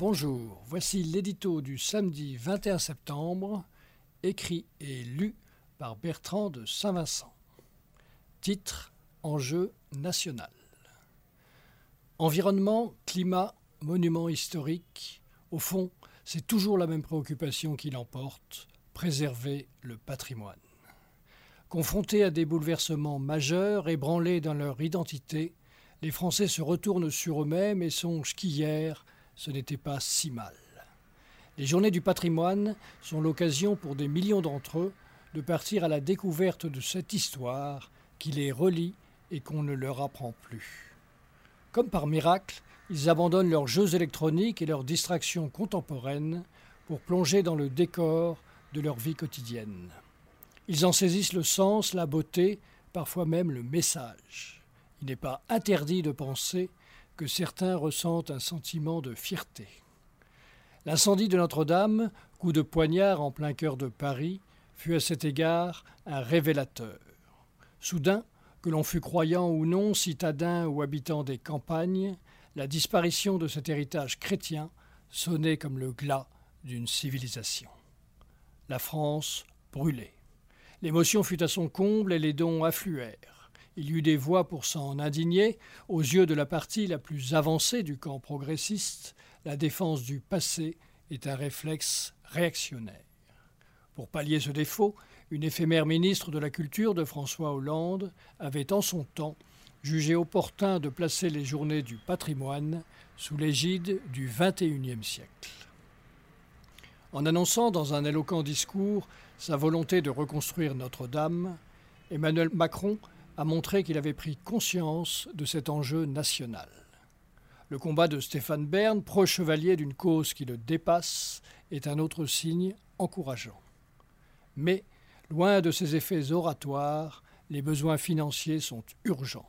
Bonjour, voici l'édito du samedi 21 septembre, écrit et lu par Bertrand de Saint-Vincent. Titre Enjeu national. Environnement, climat, monument historique, au fond, c'est toujours la même préoccupation qui l'emporte, préserver le patrimoine. Confrontés à des bouleversements majeurs, ébranlés dans leur identité, les Français se retournent sur eux-mêmes et songent qu'hier, ce n'était pas si mal. Les journées du patrimoine sont l'occasion pour des millions d'entre eux de partir à la découverte de cette histoire qui les relie et qu'on ne leur apprend plus. Comme par miracle, ils abandonnent leurs jeux électroniques et leurs distractions contemporaines pour plonger dans le décor de leur vie quotidienne. Ils en saisissent le sens, la beauté, parfois même le message. Il n'est pas interdit de penser certains ressentent un sentiment de fierté. L'incendie de Notre-Dame, coup de poignard en plein cœur de Paris, fut à cet égard un révélateur. Soudain, que l'on fût croyant ou non, citadin ou habitant des campagnes, la disparition de cet héritage chrétien sonnait comme le glas d'une civilisation. La France brûlait. L'émotion fut à son comble et les dons affluèrent. Il y eut des voix pour s'en indigner. Aux yeux de la partie la plus avancée du camp progressiste, la défense du passé est un réflexe réactionnaire. Pour pallier ce défaut, une éphémère ministre de la Culture de François Hollande avait en son temps jugé opportun de placer les journées du patrimoine sous l'égide du XXIe siècle. En annonçant dans un éloquent discours sa volonté de reconstruire Notre-Dame, Emmanuel Macron a montré qu'il avait pris conscience de cet enjeu national. Le combat de Stéphane Bern, pro-chevalier d'une cause qui le dépasse, est un autre signe encourageant. Mais, loin de ces effets oratoires, les besoins financiers sont urgents.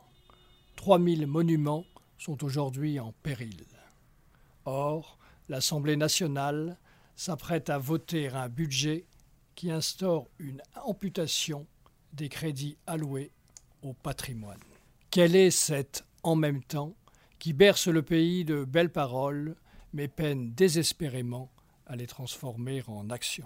3000 monuments sont aujourd'hui en péril. Or, l'Assemblée nationale s'apprête à voter un budget qui instaure une amputation des crédits alloués au patrimoine. Quelle est cette en même temps qui berce le pays de belles paroles, mais peine désespérément à les transformer en action?